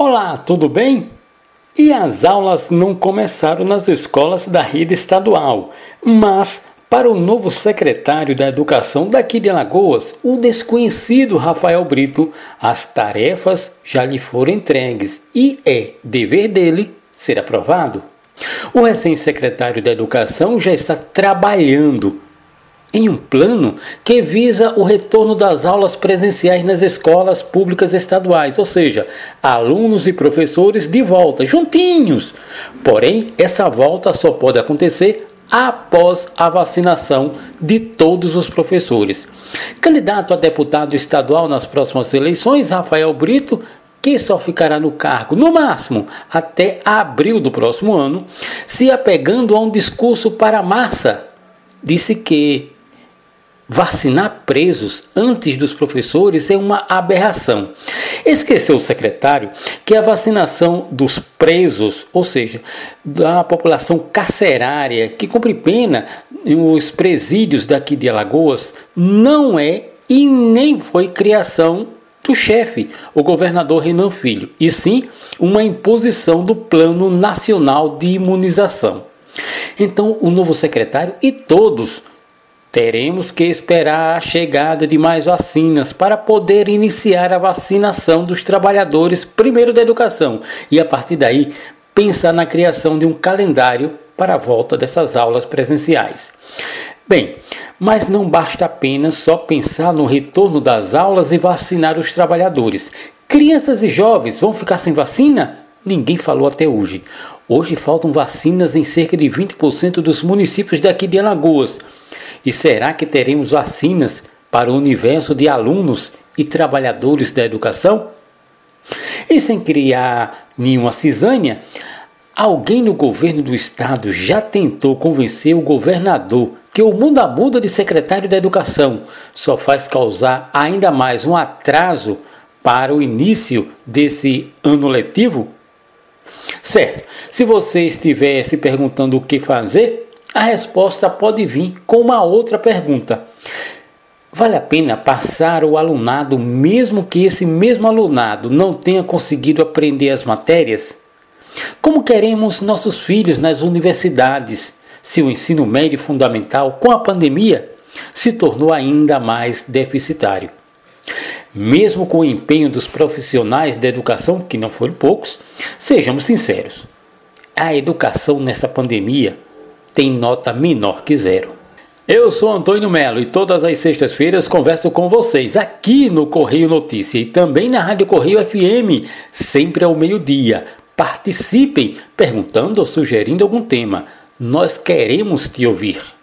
Olá, tudo bem? E as aulas não começaram nas escolas da rede estadual, mas para o novo secretário da Educação daqui de Alagoas, o desconhecido Rafael Brito, as tarefas já lhe foram entregues e é dever dele ser aprovado. O recém-secretário da Educação já está trabalhando em um plano que visa o retorno das aulas presenciais nas escolas públicas estaduais, ou seja, alunos e professores de volta, juntinhos. Porém, essa volta só pode acontecer após a vacinação de todos os professores. Candidato a deputado estadual nas próximas eleições, Rafael Brito, que só ficará no cargo, no máximo, até abril do próximo ano, se apegando a um discurso para a massa, disse que Vacinar presos antes dos professores é uma aberração. Esqueceu o secretário que a vacinação dos presos, ou seja, da população carcerária que cumpre pena nos presídios daqui de Alagoas, não é e nem foi criação do chefe, o governador Renan Filho, e sim uma imposição do Plano Nacional de Imunização. Então, o novo secretário e todos Teremos que esperar a chegada de mais vacinas para poder iniciar a vacinação dos trabalhadores, primeiro da educação, e a partir daí pensar na criação de um calendário para a volta dessas aulas presenciais. Bem, mas não basta apenas só pensar no retorno das aulas e vacinar os trabalhadores. Crianças e jovens vão ficar sem vacina? Ninguém falou até hoje. Hoje faltam vacinas em cerca de 20% dos municípios daqui de Alagoas. E será que teremos vacinas para o universo de alunos e trabalhadores da educação? E sem criar nenhuma cisânia, alguém no governo do estado já tentou convencer o governador que o muda muda de secretário da educação só faz causar ainda mais um atraso para o início desse ano letivo? Certo, se você estiver se perguntando o que fazer, a resposta pode vir com uma outra pergunta. Vale a pena passar o alunado, mesmo que esse mesmo alunado não tenha conseguido aprender as matérias? Como queremos nossos filhos nas universidades, se o ensino médio fundamental, com a pandemia, se tornou ainda mais deficitário? Mesmo com o empenho dos profissionais da educação, que não foram poucos, sejamos sinceros, a educação nessa pandemia tem nota menor que zero. Eu sou Antônio Melo e todas as sextas-feiras converso com vocês aqui no Correio Notícia e também na Rádio Correio FM, sempre ao meio-dia. Participem perguntando ou sugerindo algum tema. Nós queremos te ouvir.